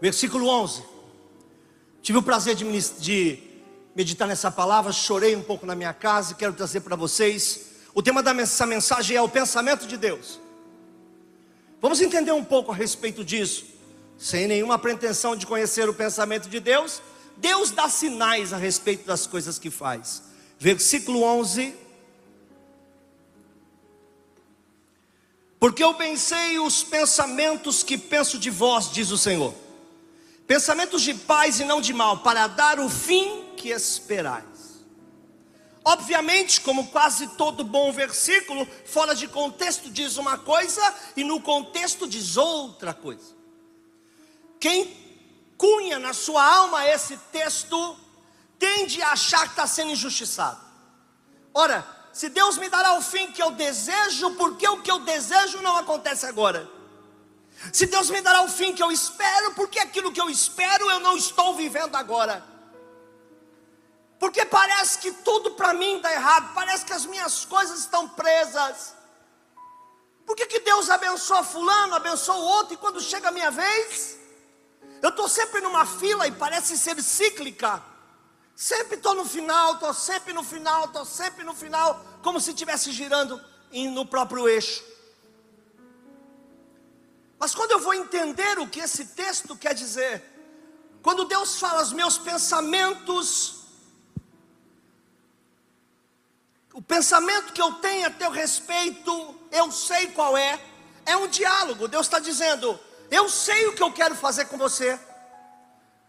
versículo 11. Tive o prazer de, de meditar nessa palavra, chorei um pouco na minha casa e quero trazer para vocês. O tema dessa mensagem é o pensamento de Deus. Vamos entender um pouco a respeito disso, sem nenhuma pretensão de conhecer o pensamento de Deus. Deus dá sinais a respeito das coisas que faz. Versículo 11. Porque eu pensei os pensamentos que penso de vós, diz o Senhor pensamentos de paz e não de mal, para dar o fim que esperais. Obviamente, como quase todo bom versículo, fora de contexto diz uma coisa e no contexto diz outra coisa. Quem cunha na sua alma esse texto tende a achar que está sendo injustiçado. Ora, se Deus me dará o fim que eu desejo, porque o que eu desejo não acontece agora? Se Deus me dará o fim que eu espero, porque aquilo que eu espero eu não estou vivendo agora. Porque parece que tudo para mim está errado, parece que as minhas coisas estão presas. Por que, que Deus abençoa fulano, abençoa o outro, e quando chega a minha vez, eu estou sempre numa fila e parece ser cíclica. Sempre estou no final, estou sempre no final, estou sempre no final, como se estivesse girando no próprio eixo. Mas quando eu vou entender o que esse texto quer dizer, quando Deus fala os meus pensamentos, o pensamento que eu tenho a teu respeito, eu sei qual é, é um diálogo. Deus está dizendo: eu sei o que eu quero fazer com você,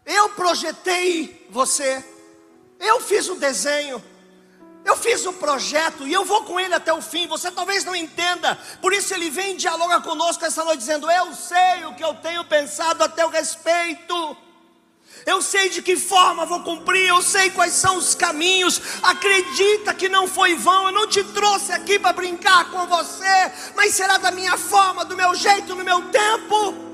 eu projetei você, eu fiz o desenho, eu fiz o projeto e eu vou com ele até o fim. Você talvez não entenda, por isso ele vem e dialoga conosco essa noite, dizendo: Eu sei o que eu tenho pensado a teu respeito. Eu sei de que forma vou cumprir, eu sei quais são os caminhos. Acredita que não foi vão, eu não te trouxe aqui para brincar com você, mas será da minha forma, do meu jeito, no meu tempo.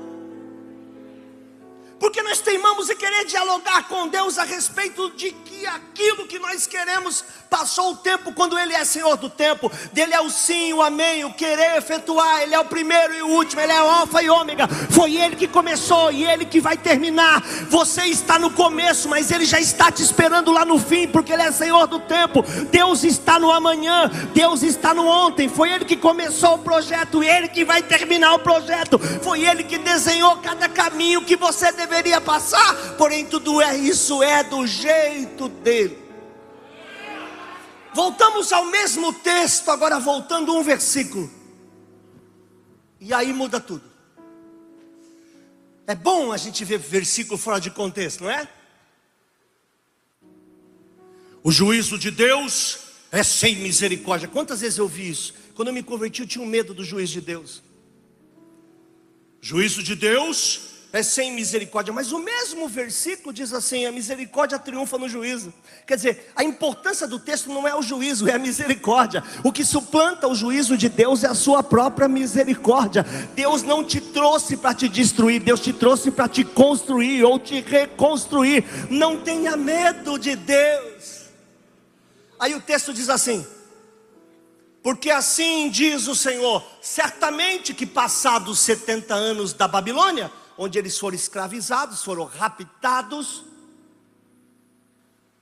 Porque nós teimamos em querer dialogar com Deus a respeito de que aquilo que nós queremos passou o tempo quando Ele é Senhor do tempo. Dele é o sim, o amém, o querer efetuar. Ele é o primeiro e o último, Ele é o alfa e ômega. Foi Ele que começou e Ele que vai terminar. Você está no começo, mas Ele já está te esperando lá no fim, porque Ele é Senhor do tempo. Deus está no amanhã, Deus está no ontem. Foi Ele que começou o projeto, Ele que vai terminar o projeto. Foi Ele que desenhou cada caminho que você deve deveria passar, porém tudo é isso é do jeito dele. Voltamos ao mesmo texto, agora voltando um versículo. E aí muda tudo. É bom a gente ver versículo fora de contexto, não é? O juízo de Deus é sem misericórdia. Quantas vezes eu vi isso? Quando eu me converti, eu tinha um medo do juízo de Deus. Juízo de Deus é sem misericórdia, mas o mesmo versículo diz assim: a misericórdia triunfa no juízo. Quer dizer, a importância do texto não é o juízo, é a misericórdia. O que suplanta o juízo de Deus é a sua própria misericórdia. Deus não te trouxe para te destruir, Deus te trouxe para te construir ou te reconstruir. Não tenha medo de Deus. Aí o texto diz assim: porque assim diz o Senhor: certamente que passados 70 anos da Babilônia, onde eles foram escravizados, foram raptados.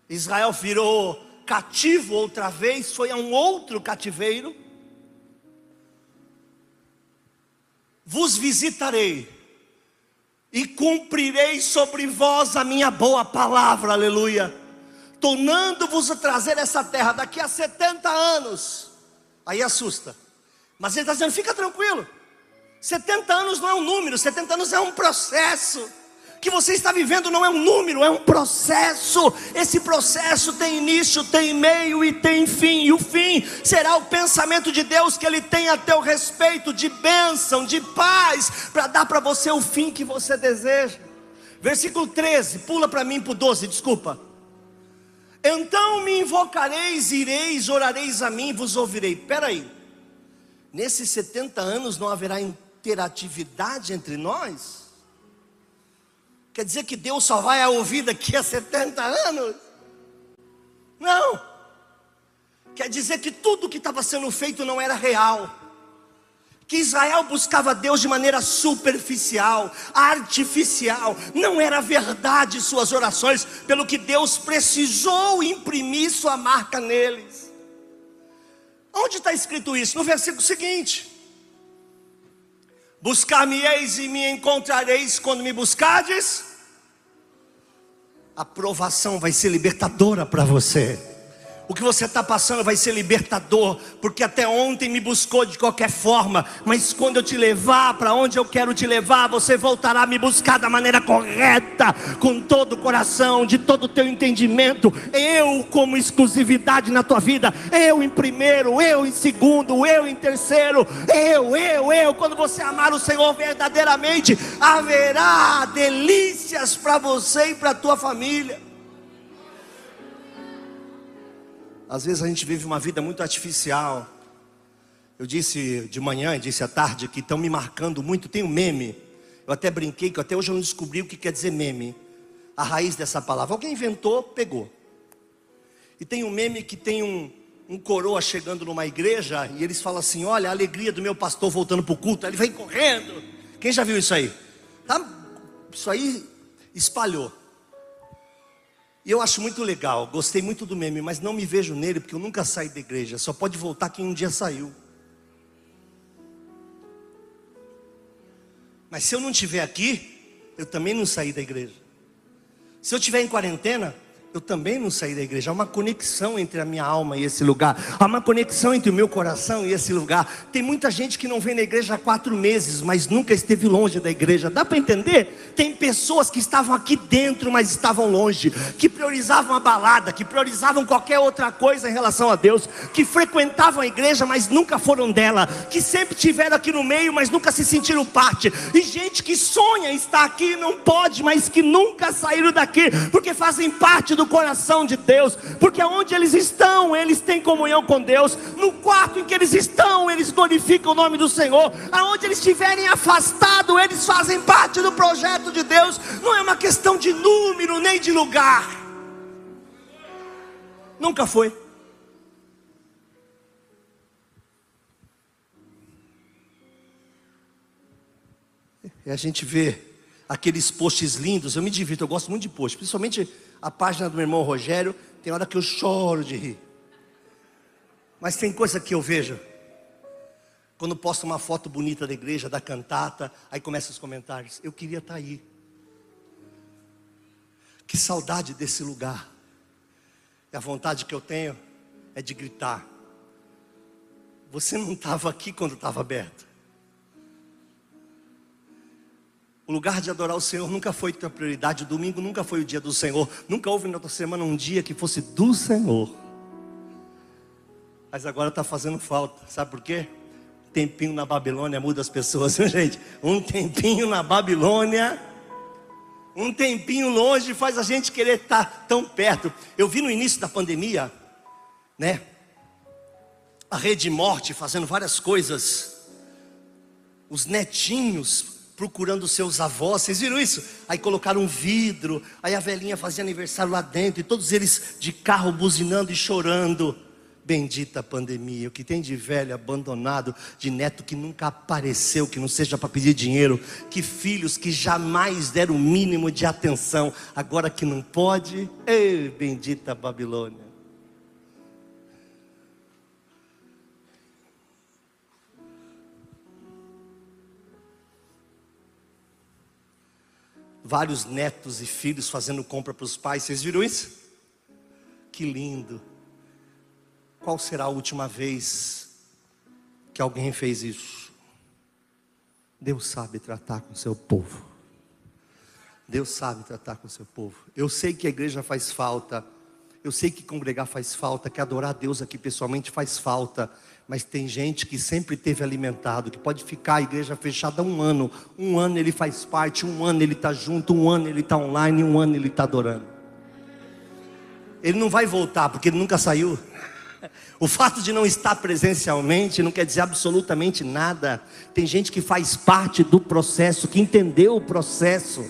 Israel virou cativo outra vez, foi a um outro cativeiro. Vos visitarei e cumprirei sobre vós a minha boa palavra, aleluia, tornando-vos a trazer essa terra daqui a 70 anos. Aí assusta, mas ele está dizendo: fica tranquilo, 70 anos não é um número, 70 anos é um processo que você está vivendo não é um número, é um processo. Esse processo tem início, tem meio e tem fim. E o fim será o pensamento de Deus que Ele tem a teu respeito, de bênção, de paz, para dar para você o fim que você deseja. Versículo 13, pula para mim para o 12, desculpa. Então me invocareis, ireis, orareis a mim, vos ouvirei. Peraí, nesses 70 anos não haverá interatividade entre nós? Quer dizer que Deus só vai ouvir daqui a 70 anos? Não. Quer dizer que tudo que estava sendo feito não era real. Que Israel buscava Deus de maneira superficial, artificial, não era verdade suas orações, pelo que Deus precisou imprimir sua marca neles. Onde está escrito isso? No versículo seguinte: Buscar-me-eis e me encontrareis quando me buscardes. A provação vai ser libertadora para você. O que você está passando vai ser libertador, porque até ontem me buscou de qualquer forma, mas quando eu te levar para onde eu quero te levar, você voltará a me buscar da maneira correta, com todo o coração, de todo o teu entendimento. Eu, como exclusividade na tua vida, eu em primeiro, eu em segundo, eu em terceiro, eu, eu, eu. Quando você amar o Senhor verdadeiramente, haverá delícias para você e para a tua família. Às vezes a gente vive uma vida muito artificial. Eu disse de manhã, disse à tarde que estão me marcando muito. Tem um meme. Eu até brinquei que até hoje eu não descobri o que quer dizer meme. A raiz dessa palavra. Alguém inventou, pegou. E tem um meme que tem um, um coroa chegando numa igreja e eles falam assim: Olha, a alegria do meu pastor voltando para o culto. Ele vem correndo. Quem já viu isso aí? Tá? Isso aí espalhou. E eu acho muito legal, gostei muito do meme, mas não me vejo nele porque eu nunca saí da igreja. Só pode voltar quem um dia saiu. Mas se eu não estiver aqui, eu também não saí da igreja. Se eu estiver em quarentena, eu também não saí da igreja. Há uma conexão entre a minha alma e esse lugar. Há uma conexão entre o meu coração e esse lugar. Tem muita gente que não vem na igreja há quatro meses, mas nunca esteve longe da igreja. Dá para entender? Tem pessoas que estavam aqui dentro, mas estavam longe. Que priorizavam a balada, que priorizavam qualquer outra coisa em relação a Deus. Que frequentavam a igreja, mas nunca foram dela. Que sempre tiveram aqui no meio, mas nunca se sentiram parte. E gente que sonha estar aqui, não pode, mas que nunca saíram daqui, porque fazem parte do do coração de Deus, porque onde eles estão, eles têm comunhão com Deus, no quarto em que eles estão, eles glorificam o nome do Senhor, aonde eles estiverem afastados, eles fazem parte do projeto de Deus, não é uma questão de número nem de lugar, nunca foi. E a gente vê aqueles posts lindos, eu me divirto, eu gosto muito de posts, principalmente a página do meu irmão Rogério, tem hora que eu choro de rir. Mas tem coisa que eu vejo. Quando posto uma foto bonita da igreja, da cantata, aí começam os comentários. Eu queria estar aí. Que saudade desse lugar. E a vontade que eu tenho é de gritar. Você não estava aqui quando estava aberto. O lugar de adorar o Senhor nunca foi tua prioridade. O domingo nunca foi o dia do Senhor. Nunca houve na tua semana um dia que fosse do Senhor. Mas agora está fazendo falta. Sabe por quê? Tempinho na Babilônia muda as pessoas, gente. Um tempinho na Babilônia. Um tempinho longe faz a gente querer estar tá tão perto. Eu vi no início da pandemia, né? A rede morte fazendo várias coisas. Os netinhos procurando seus avós, vocês viram isso? Aí colocaram um vidro, aí a velhinha fazia aniversário lá dentro, e todos eles de carro buzinando e chorando. Bendita pandemia, o que tem de velho abandonado, de neto que nunca apareceu, que não seja para pedir dinheiro, que filhos que jamais deram o mínimo de atenção, agora que não pode, ei, bendita Babilônia. Vários netos e filhos fazendo compra para os pais. Vocês viram isso? Que lindo. Qual será a última vez que alguém fez isso? Deus sabe tratar com o seu povo. Deus sabe tratar com o seu povo. Eu sei que a igreja faz falta. Eu sei que congregar faz falta, que adorar a Deus aqui pessoalmente faz falta mas tem gente que sempre teve alimentado, que pode ficar a igreja fechada um ano, um ano ele faz parte, um ano ele está junto, um ano ele está online, um ano ele está adorando. Ele não vai voltar porque ele nunca saiu. O fato de não estar presencialmente não quer dizer absolutamente nada. Tem gente que faz parte do processo, que entendeu o processo.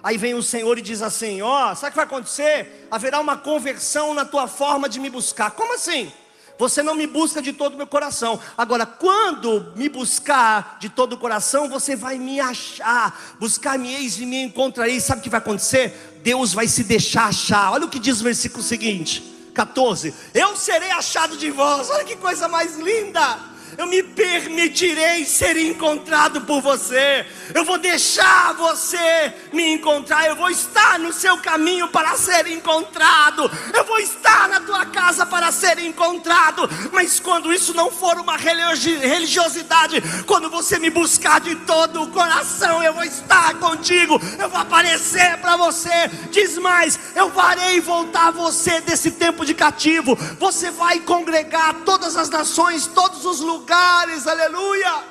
Aí vem o Senhor e diz assim: Ó, oh, sabe o que vai acontecer? Haverá uma conversão na tua forma de me buscar. Como assim? Você não me busca de todo o meu coração. Agora, quando me buscar de todo o coração, você vai me achar. Buscar-me eis e me encontrareis. Sabe o que vai acontecer? Deus vai se deixar achar. Olha o que diz o versículo seguinte, 14: Eu serei achado de vós. Olha que coisa mais linda eu me permitirei ser encontrado por você, eu vou deixar você me encontrar, eu vou estar no seu caminho para ser encontrado, eu vou estar na tua casa para ser encontrado, mas quando isso não for uma religiosidade, quando você me buscar de todo o coração, eu vou estar contigo, eu vou aparecer para você, diz mais, eu farei voltar você desse tempo de cativo, você vai congregar todas as nações, todos os lugares lugares, aleluia.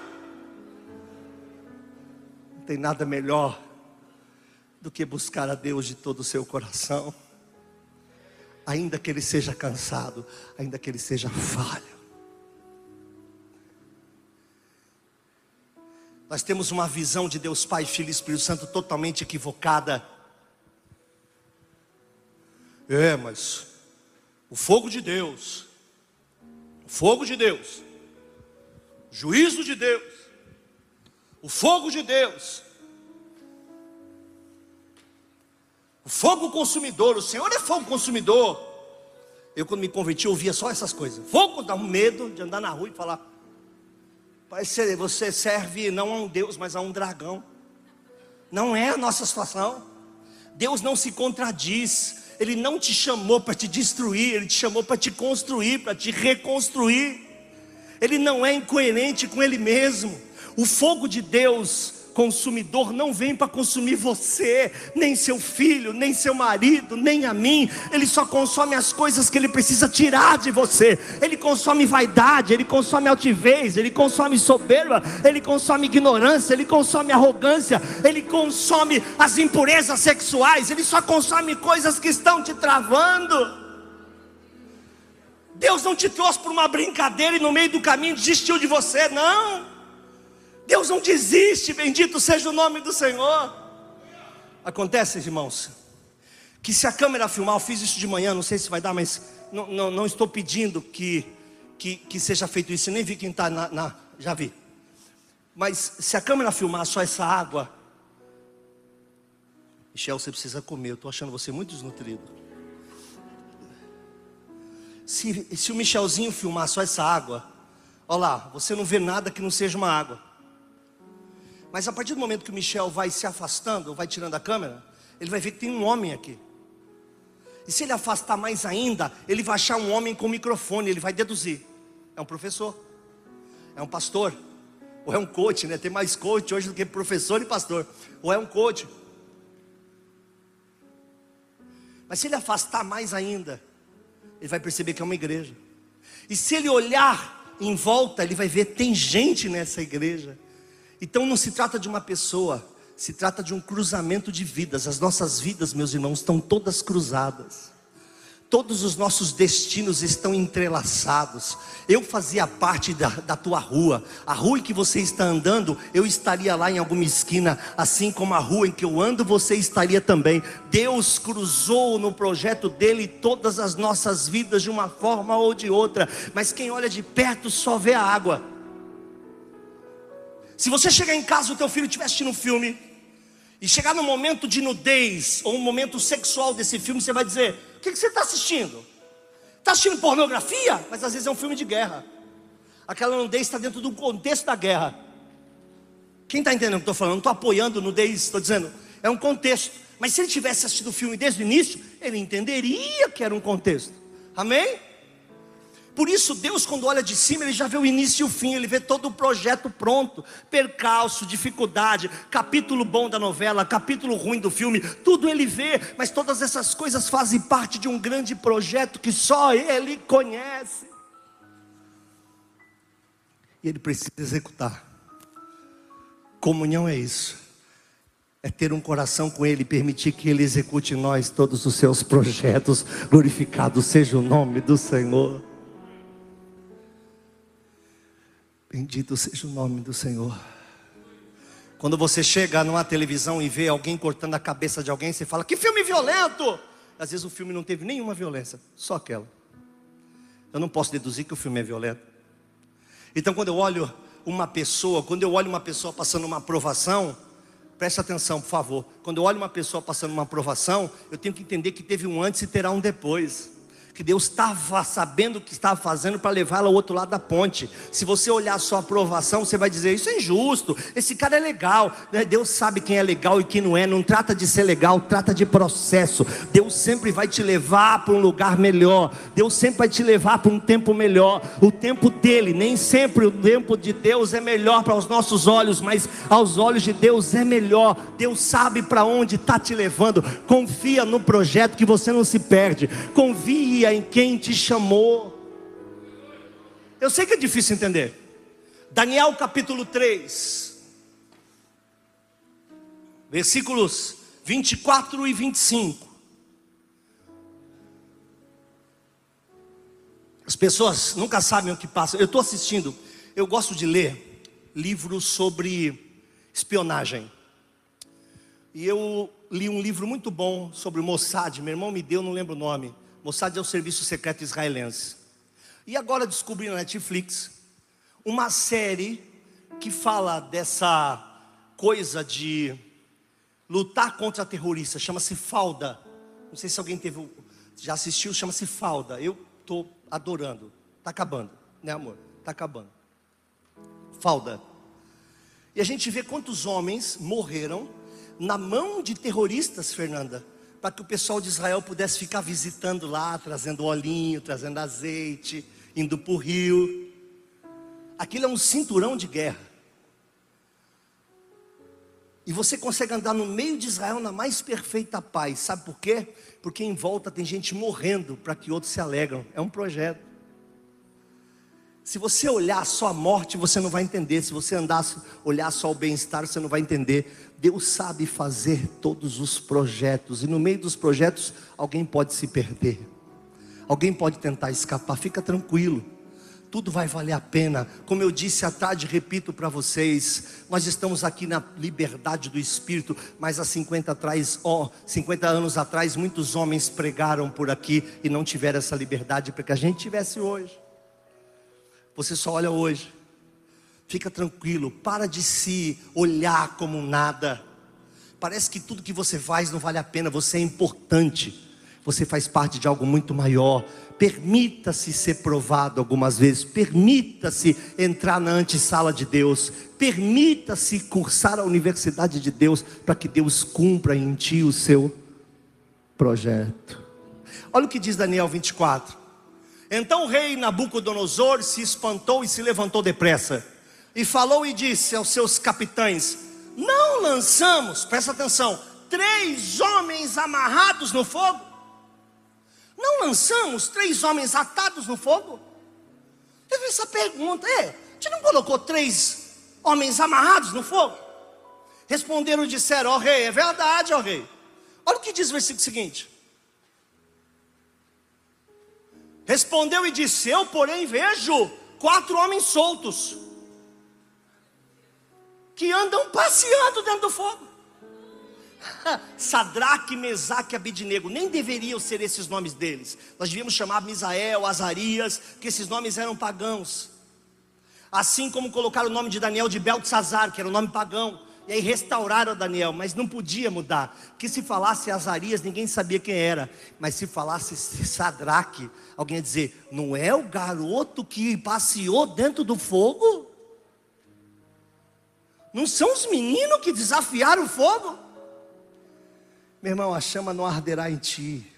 Não tem nada melhor do que buscar a Deus de todo o seu coração, ainda que ele seja cansado, ainda que ele seja falho. Nós temos uma visão de Deus Pai, Filho e Espírito Santo totalmente equivocada. É, mas o fogo de Deus, o fogo de Deus, juízo de Deus, o fogo de Deus, o fogo consumidor, o Senhor é fogo consumidor. Eu, quando me converti, ouvia só essas coisas. Fogo dá um medo de andar na rua e falar: Parece você serve não a um Deus, mas a um dragão. Não é a nossa situação. Deus não se contradiz. Ele não te chamou para te destruir, Ele te chamou para te construir, para te reconstruir ele não é incoerente com ele mesmo. O fogo de Deus consumidor não vem para consumir você, nem seu filho, nem seu marido, nem a mim. Ele só consome as coisas que ele precisa tirar de você. Ele consome vaidade, ele consome altivez, ele consome soberba, ele consome ignorância, ele consome arrogância, ele consome as impurezas sexuais, ele só consome coisas que estão te travando. Deus não te trouxe por uma brincadeira e no meio do caminho desistiu de você, não. Deus não desiste, bendito seja o nome do Senhor. Acontece, irmãos, que se a câmera filmar, eu fiz isso de manhã, não sei se vai dar, mas não, não, não estou pedindo que, que, que, seja feito isso, nem vi quem está na, na. Já vi. Mas se a câmera filmar só essa água, Michel, você precisa comer, eu estou achando você muito desnutrido. Se, se o Michelzinho filmar só essa água, olha lá, você não vê nada que não seja uma água. Mas a partir do momento que o Michel vai se afastando, vai tirando a câmera, ele vai ver que tem um homem aqui. E se ele afastar mais ainda, ele vai achar um homem com microfone, ele vai deduzir. É um professor, é um pastor, ou é um coach, né? Tem mais coach hoje do que professor e pastor, ou é um coach. Mas se ele afastar mais ainda, ele vai perceber que é uma igreja. E se ele olhar em volta, ele vai ver tem gente nessa igreja. Então não se trata de uma pessoa, se trata de um cruzamento de vidas. As nossas vidas, meus irmãos, estão todas cruzadas. Todos os nossos destinos estão entrelaçados. Eu fazia parte da, da, tua rua. A rua em que você está andando, eu estaria lá em alguma esquina. Assim como a rua em que eu ando, você estaria também. Deus cruzou no projeto dele todas as nossas vidas de uma forma ou de outra. Mas quem olha de perto só vê a água. Se você chegar em casa e o teu filho estiver assistindo um filme, e chegar no momento de nudez, ou um momento sexual desse filme, você vai dizer: o que, que você está assistindo? Está assistindo pornografia? Mas às vezes é um filme de guerra. Aquela nudez está dentro do contexto da guerra. Quem está entendendo o que estou falando? Não estou apoiando nudez, estou dizendo. É um contexto. Mas se ele tivesse assistido o filme desde o início, ele entenderia que era um contexto. Amém? Por isso, Deus, quando olha de cima, ele já vê o início e o fim, ele vê todo o projeto pronto, percalço, dificuldade, capítulo bom da novela, capítulo ruim do filme, tudo ele vê, mas todas essas coisas fazem parte de um grande projeto que só ele conhece. E ele precisa executar. Comunhão é isso é ter um coração com Ele, permitir que Ele execute em nós todos os seus projetos. Glorificado seja o nome do Senhor. Bendito seja o nome do Senhor. Quando você chega numa televisão e vê alguém cortando a cabeça de alguém, você fala: Que filme violento! Às vezes o filme não teve nenhuma violência, só aquela. Eu não posso deduzir que o filme é violento. Então, quando eu olho uma pessoa, quando eu olho uma pessoa passando uma aprovação, Preste atenção, por favor. Quando eu olho uma pessoa passando uma aprovação, eu tenho que entender que teve um antes e terá um depois que Deus estava sabendo o que estava fazendo para levá-la ao outro lado da ponte. Se você olhar a sua aprovação, você vai dizer: Isso é injusto, esse cara é legal. Né? Deus sabe quem é legal e quem não é. Não trata de ser legal, trata de processo. Deus sempre vai te levar para um lugar melhor. Deus sempre vai te levar para um tempo melhor. O tempo dele, nem sempre o tempo de Deus é melhor para os nossos olhos, mas aos olhos de Deus é melhor. Deus sabe para onde está te levando. Confia no projeto que você não se perde. Confia confia em quem te chamou. Eu sei que é difícil entender. Daniel capítulo 3, versículos 24 e 25. As pessoas nunca sabem o que passa. Eu estou assistindo, eu gosto de ler livros sobre espionagem. E eu li um livro muito bom sobre o Mossad, meu irmão me deu, não lembro o nome. Mossad é o serviço secreto israelense. E agora descobri na Netflix uma série que fala dessa coisa de lutar contra terroristas, chama-se Falda. Não sei se alguém teve, já assistiu, chama-se Falda. Eu estou adorando. Está acabando, né amor? Está acabando. Falda. E a gente vê quantos homens morreram na mão de terroristas, Fernanda para que o pessoal de Israel pudesse ficar visitando lá, trazendo olhinho, trazendo azeite, indo para o rio. Aquilo é um cinturão de guerra. E você consegue andar no meio de Israel na mais perfeita paz. Sabe por quê? Porque em volta tem gente morrendo para que outros se alegram. É um projeto. Se você olhar só a morte, você não vai entender. Se você andar, olhar só o bem-estar, você não vai entender. Deus sabe fazer todos os projetos, e no meio dos projetos, alguém pode se perder, alguém pode tentar escapar. Fica tranquilo, tudo vai valer a pena. Como eu disse à tarde, repito para vocês: nós estamos aqui na liberdade do Espírito, mas há 50, atrás, oh, 50 anos atrás, muitos homens pregaram por aqui e não tiveram essa liberdade para que a gente tivesse hoje. Você só olha hoje. Fica tranquilo, para de se olhar como nada. Parece que tudo que você faz não vale a pena, você é importante. Você faz parte de algo muito maior. Permita-se ser provado algumas vezes. Permita-se entrar na antessala de Deus. Permita-se cursar a universidade de Deus para que Deus cumpra em ti o seu projeto. Olha o que diz Daniel 24. Então o rei Nabucodonosor se espantou e se levantou depressa. E falou e disse aos seus capitães: Não lançamos, presta atenção, três homens amarrados no fogo? Não lançamos três homens atados no fogo? Teve essa pergunta, é, gente não colocou três homens amarrados no fogo? Responderam e disseram, ó oh, rei, é verdade, ó oh, rei. Olha o que diz o versículo seguinte. Respondeu e disse: Eu, porém, vejo quatro homens soltos que andam passeando dentro do fogo. Sadraque, Mesaque e Abidnego, nem deveriam ser esses nomes deles. Nós devíamos chamar Misael, Azarias, que esses nomes eram pagãos. Assim como colocar o nome de Daniel de Beltzazar, que era o nome pagão. E aí restauraram Daniel, mas não podia mudar. Que se falasse Azarias, ninguém sabia quem era. Mas se falasse Sadraque, alguém ia dizer: não é o garoto que passeou dentro do fogo? Não são os meninos que desafiaram o fogo? Meu irmão, a chama não arderá em ti.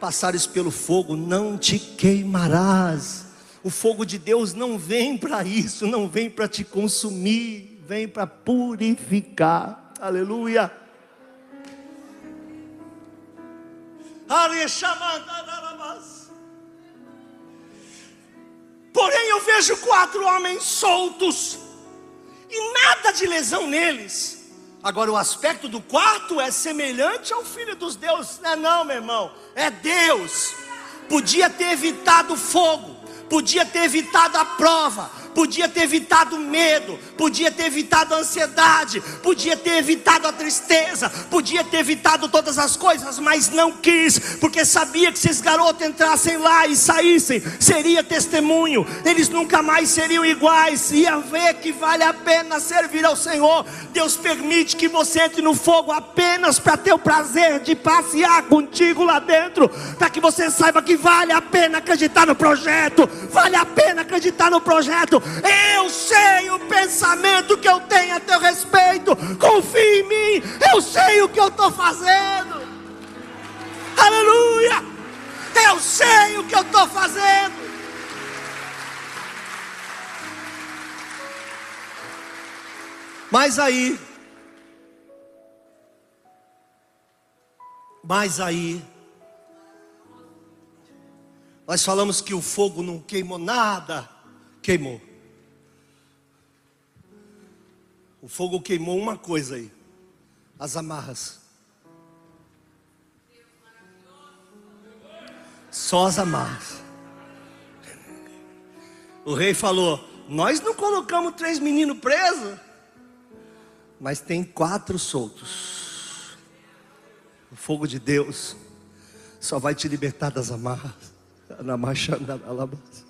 Passares pelo fogo, não te queimarás. O fogo de Deus não vem para isso, não vem para te consumir, vem para purificar. Aleluia. Porém, eu vejo quatro homens soltos e nada de lesão neles. Agora, o aspecto do quarto é semelhante ao filho dos deuses, não é, não, meu irmão, é Deus. Podia ter evitado fogo, podia ter evitado a prova, podia ter evitado o medo, podia ter evitado a ansiedade, podia ter evitado a tristeza, podia ter evitado todas as coisas, mas não quis, porque sabia que se esses garotos entrassem lá e saíssem, seria testemunho, eles nunca mais seriam iguais, ia ver que vale a pena servir ao Senhor. Deus permite que você entre no fogo apenas para ter o prazer de passear contigo lá dentro, para que você saiba que vale a pena acreditar no projeto, vale a pena acreditar no projeto. Eu sei o pensamento que eu tenho a teu respeito. Confie em mim. Eu sei o que eu estou fazendo. Aleluia. Eu sei o que eu estou fazendo. Mas aí, mas aí, nós falamos que o fogo não queimou nada, queimou. O fogo queimou uma coisa aí: as amarras. Só as amarras. O rei falou: Nós não colocamos três meninos presos, mas tem quatro soltos. O fogo de Deus só vai te libertar das amarras. Na marcha, na alabança.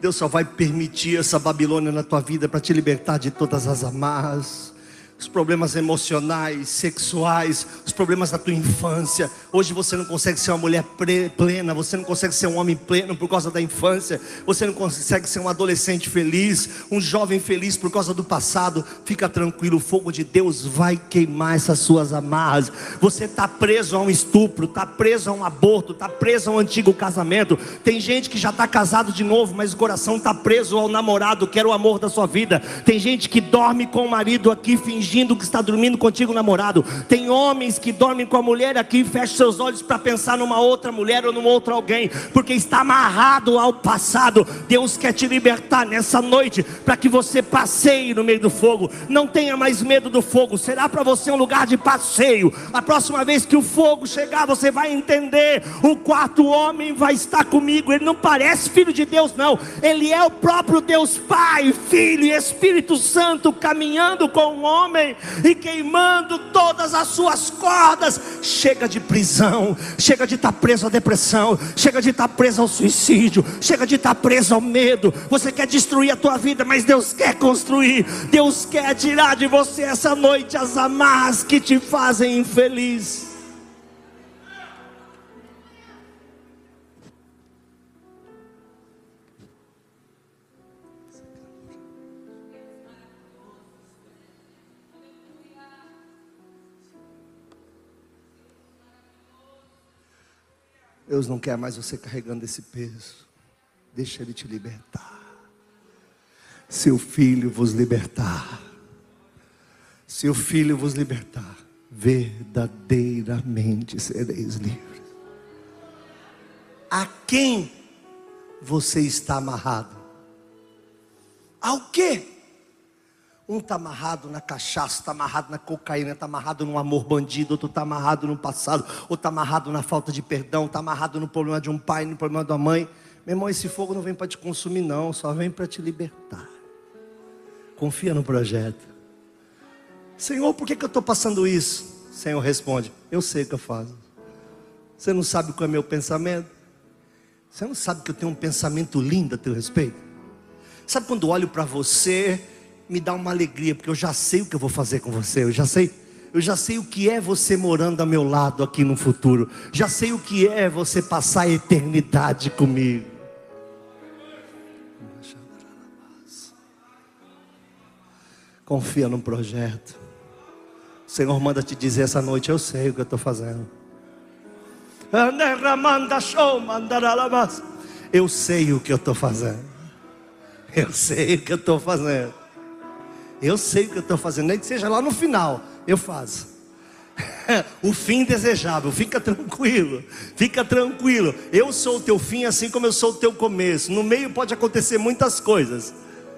Deus só vai permitir essa Babilônia na tua vida para te libertar de todas as amarras os problemas emocionais, sexuais, os problemas da tua infância. Hoje você não consegue ser uma mulher plena, você não consegue ser um homem pleno por causa da infância, você não consegue ser um adolescente feliz, um jovem feliz por causa do passado. Fica tranquilo, o fogo de Deus vai queimar essas suas amarras. Você está preso a um estupro, está preso a um aborto, está preso a um antigo casamento. Tem gente que já está casado de novo, mas o coração está preso ao namorado que era o amor da sua vida. Tem gente que dorme com o marido aqui fingindo fingindo que está dormindo contigo, namorado. Tem homens que dormem com a mulher aqui e fecham seus olhos para pensar numa outra mulher ou num outro alguém, porque está amarrado ao passado. Deus quer te libertar nessa noite para que você passeie no meio do fogo. Não tenha mais medo do fogo, será para você um lugar de passeio. A próxima vez que o fogo chegar, você vai entender: o quarto homem vai estar comigo. Ele não parece filho de Deus, não, ele é o próprio Deus Pai, Filho e Espírito Santo caminhando com o homem homem e queimando todas as suas cordas. Chega de prisão, chega de estar preso à depressão, chega de estar preso ao suicídio, chega de estar preso ao medo. Você quer destruir a tua vida, mas Deus quer construir. Deus quer tirar de você essa noite as amarras que te fazem infeliz. Deus não quer mais você carregando esse peso. Deixa Ele te libertar. Seu filho vos libertar. Seu filho vos libertar. Verdadeiramente sereis livres. A quem você está amarrado? Ao que? Um está amarrado na cachaça, está amarrado na cocaína, está amarrado no amor bandido, outro está amarrado no passado, outro está amarrado na falta de perdão, está amarrado no problema de um pai, no problema da mãe. Meu irmão, esse fogo não vem para te consumir, não, só vem para te libertar. Confia no projeto. Senhor, por que, que eu estou passando isso? Senhor responde: Eu sei o que eu faço. Você não sabe qual é meu pensamento? Você não sabe que eu tenho um pensamento lindo a teu respeito? Sabe quando olho para você me dá uma alegria, porque eu já sei o que eu vou fazer com você, eu já sei. Eu já sei o que é você morando ao meu lado aqui no futuro. Já sei o que é você passar a eternidade comigo. Confia no projeto. O Senhor manda te dizer essa noite: Eu sei o que eu estou fazendo. Eu sei o que eu estou fazendo. Eu sei o que eu estou fazendo. Eu sei o que eu estou fazendo, nem que seja lá no final, eu faço. o fim desejável, fica tranquilo, fica tranquilo. Eu sou o teu fim, assim como eu sou o teu começo. No meio pode acontecer muitas coisas,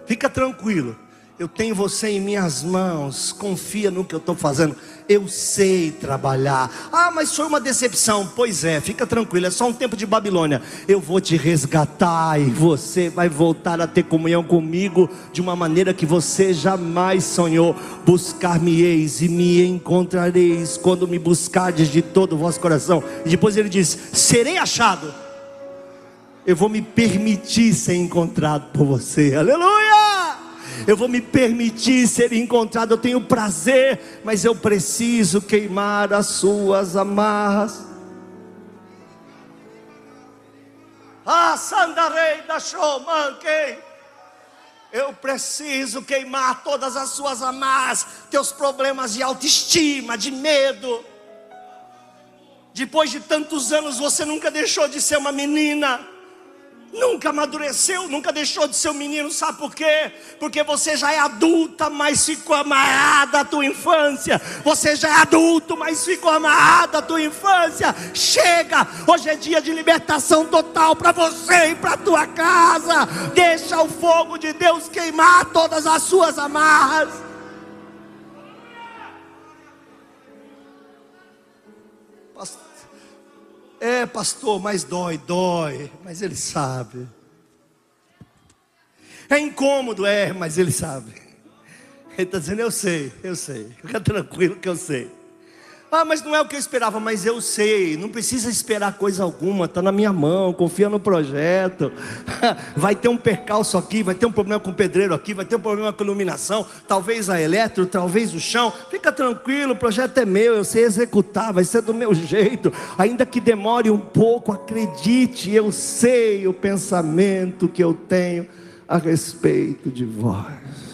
fica tranquilo eu tenho você em minhas mãos, confia no que eu estou fazendo, eu sei trabalhar. Ah, mas foi uma decepção. Pois é, fica tranquilo, é só um tempo de Babilônia. Eu vou te resgatar e você vai voltar a ter comunhão comigo de uma maneira que você jamais sonhou. Buscar-me-eis e me encontrareis quando me buscardes de todo o vosso coração. E depois ele diz: serei achado. Eu vou me permitir ser encontrado por você. Aleluia! Eu vou me permitir ser encontrado, eu tenho prazer, mas eu preciso queimar as suas amarras. Ah, Sandarei da Showmanquei. Eu preciso queimar todas as suas amarras, teus problemas de autoestima, de medo. Depois de tantos anos, você nunca deixou de ser uma menina nunca amadureceu, nunca deixou de ser um menino, sabe por quê? Porque você já é adulta, mas ficou amarrada a tua infância. Você já é adulto, mas ficou amarrada a tua infância. Chega, hoje é dia de libertação total para você e para tua casa. Deixa o fogo de Deus queimar todas as suas amarras. É, pastor, mas dói, dói, mas ele sabe. É incômodo, é, mas ele sabe. Ele está dizendo, eu sei, eu sei. Fica tranquilo que eu sei. Ah, mas não é o que eu esperava, mas eu sei, não precisa esperar coisa alguma, está na minha mão, confia no projeto. Vai ter um percalço aqui, vai ter um problema com o pedreiro aqui, vai ter um problema com a iluminação, talvez a eletro, talvez o chão. Fica tranquilo, o projeto é meu, eu sei executar, vai ser do meu jeito. Ainda que demore um pouco, acredite, eu sei o pensamento que eu tenho a respeito de vós.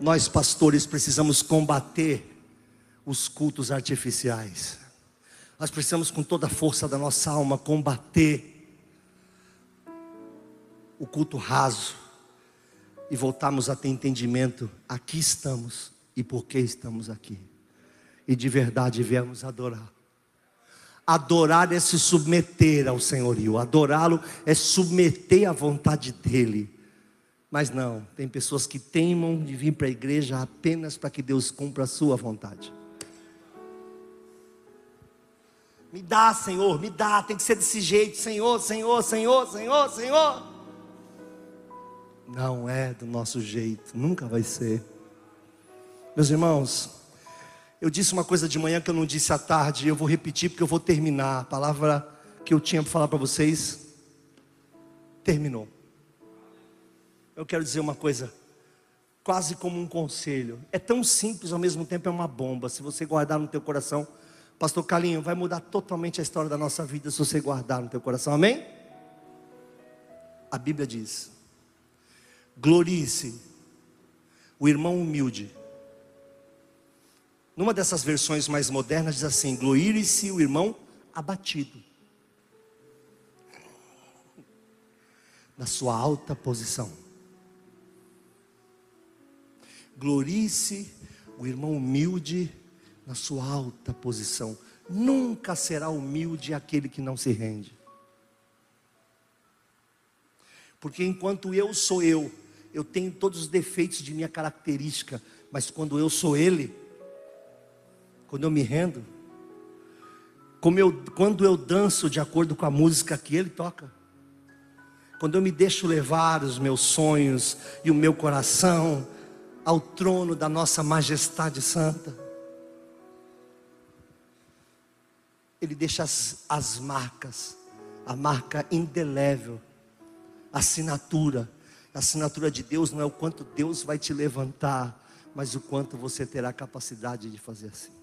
Nós pastores precisamos combater os cultos artificiais. Nós precisamos, com toda a força da nossa alma, combater o culto raso e voltarmos a ter entendimento. Aqui estamos e por que estamos aqui. E de verdade viemos adorar. Adorar é se submeter ao senhorio, adorá-lo é submeter à vontade dEle. Mas não, tem pessoas que teimam de vir para a igreja apenas para que Deus cumpra a sua vontade. Me dá, Senhor, me dá, tem que ser desse jeito, Senhor, Senhor, Senhor, Senhor, Senhor. Não é do nosso jeito, nunca vai ser. Meus irmãos, eu disse uma coisa de manhã que eu não disse à tarde, eu vou repetir porque eu vou terminar. A palavra que eu tinha para falar para vocês terminou eu quero dizer uma coisa, quase como um conselho. É tão simples, ao mesmo tempo é uma bomba. Se você guardar no teu coração, Pastor Calinho, vai mudar totalmente a história da nossa vida se você guardar no teu coração. Amém? A Bíblia diz: Glorie-se o irmão humilde. Numa dessas versões mais modernas diz assim: Glorie-se o irmão abatido. Na sua alta posição. Glorie-se o irmão humilde na sua alta posição. Nunca será humilde aquele que não se rende. Porque enquanto eu sou eu, eu tenho todos os defeitos de minha característica, mas quando eu sou Ele, quando eu me rendo, eu, quando eu danço de acordo com a música que Ele toca, quando eu me deixo levar os meus sonhos e o meu coração, ao trono da nossa majestade santa. Ele deixa as, as marcas, a marca indelével, assinatura. A assinatura de Deus não é o quanto Deus vai te levantar, mas o quanto você terá capacidade de fazer assim.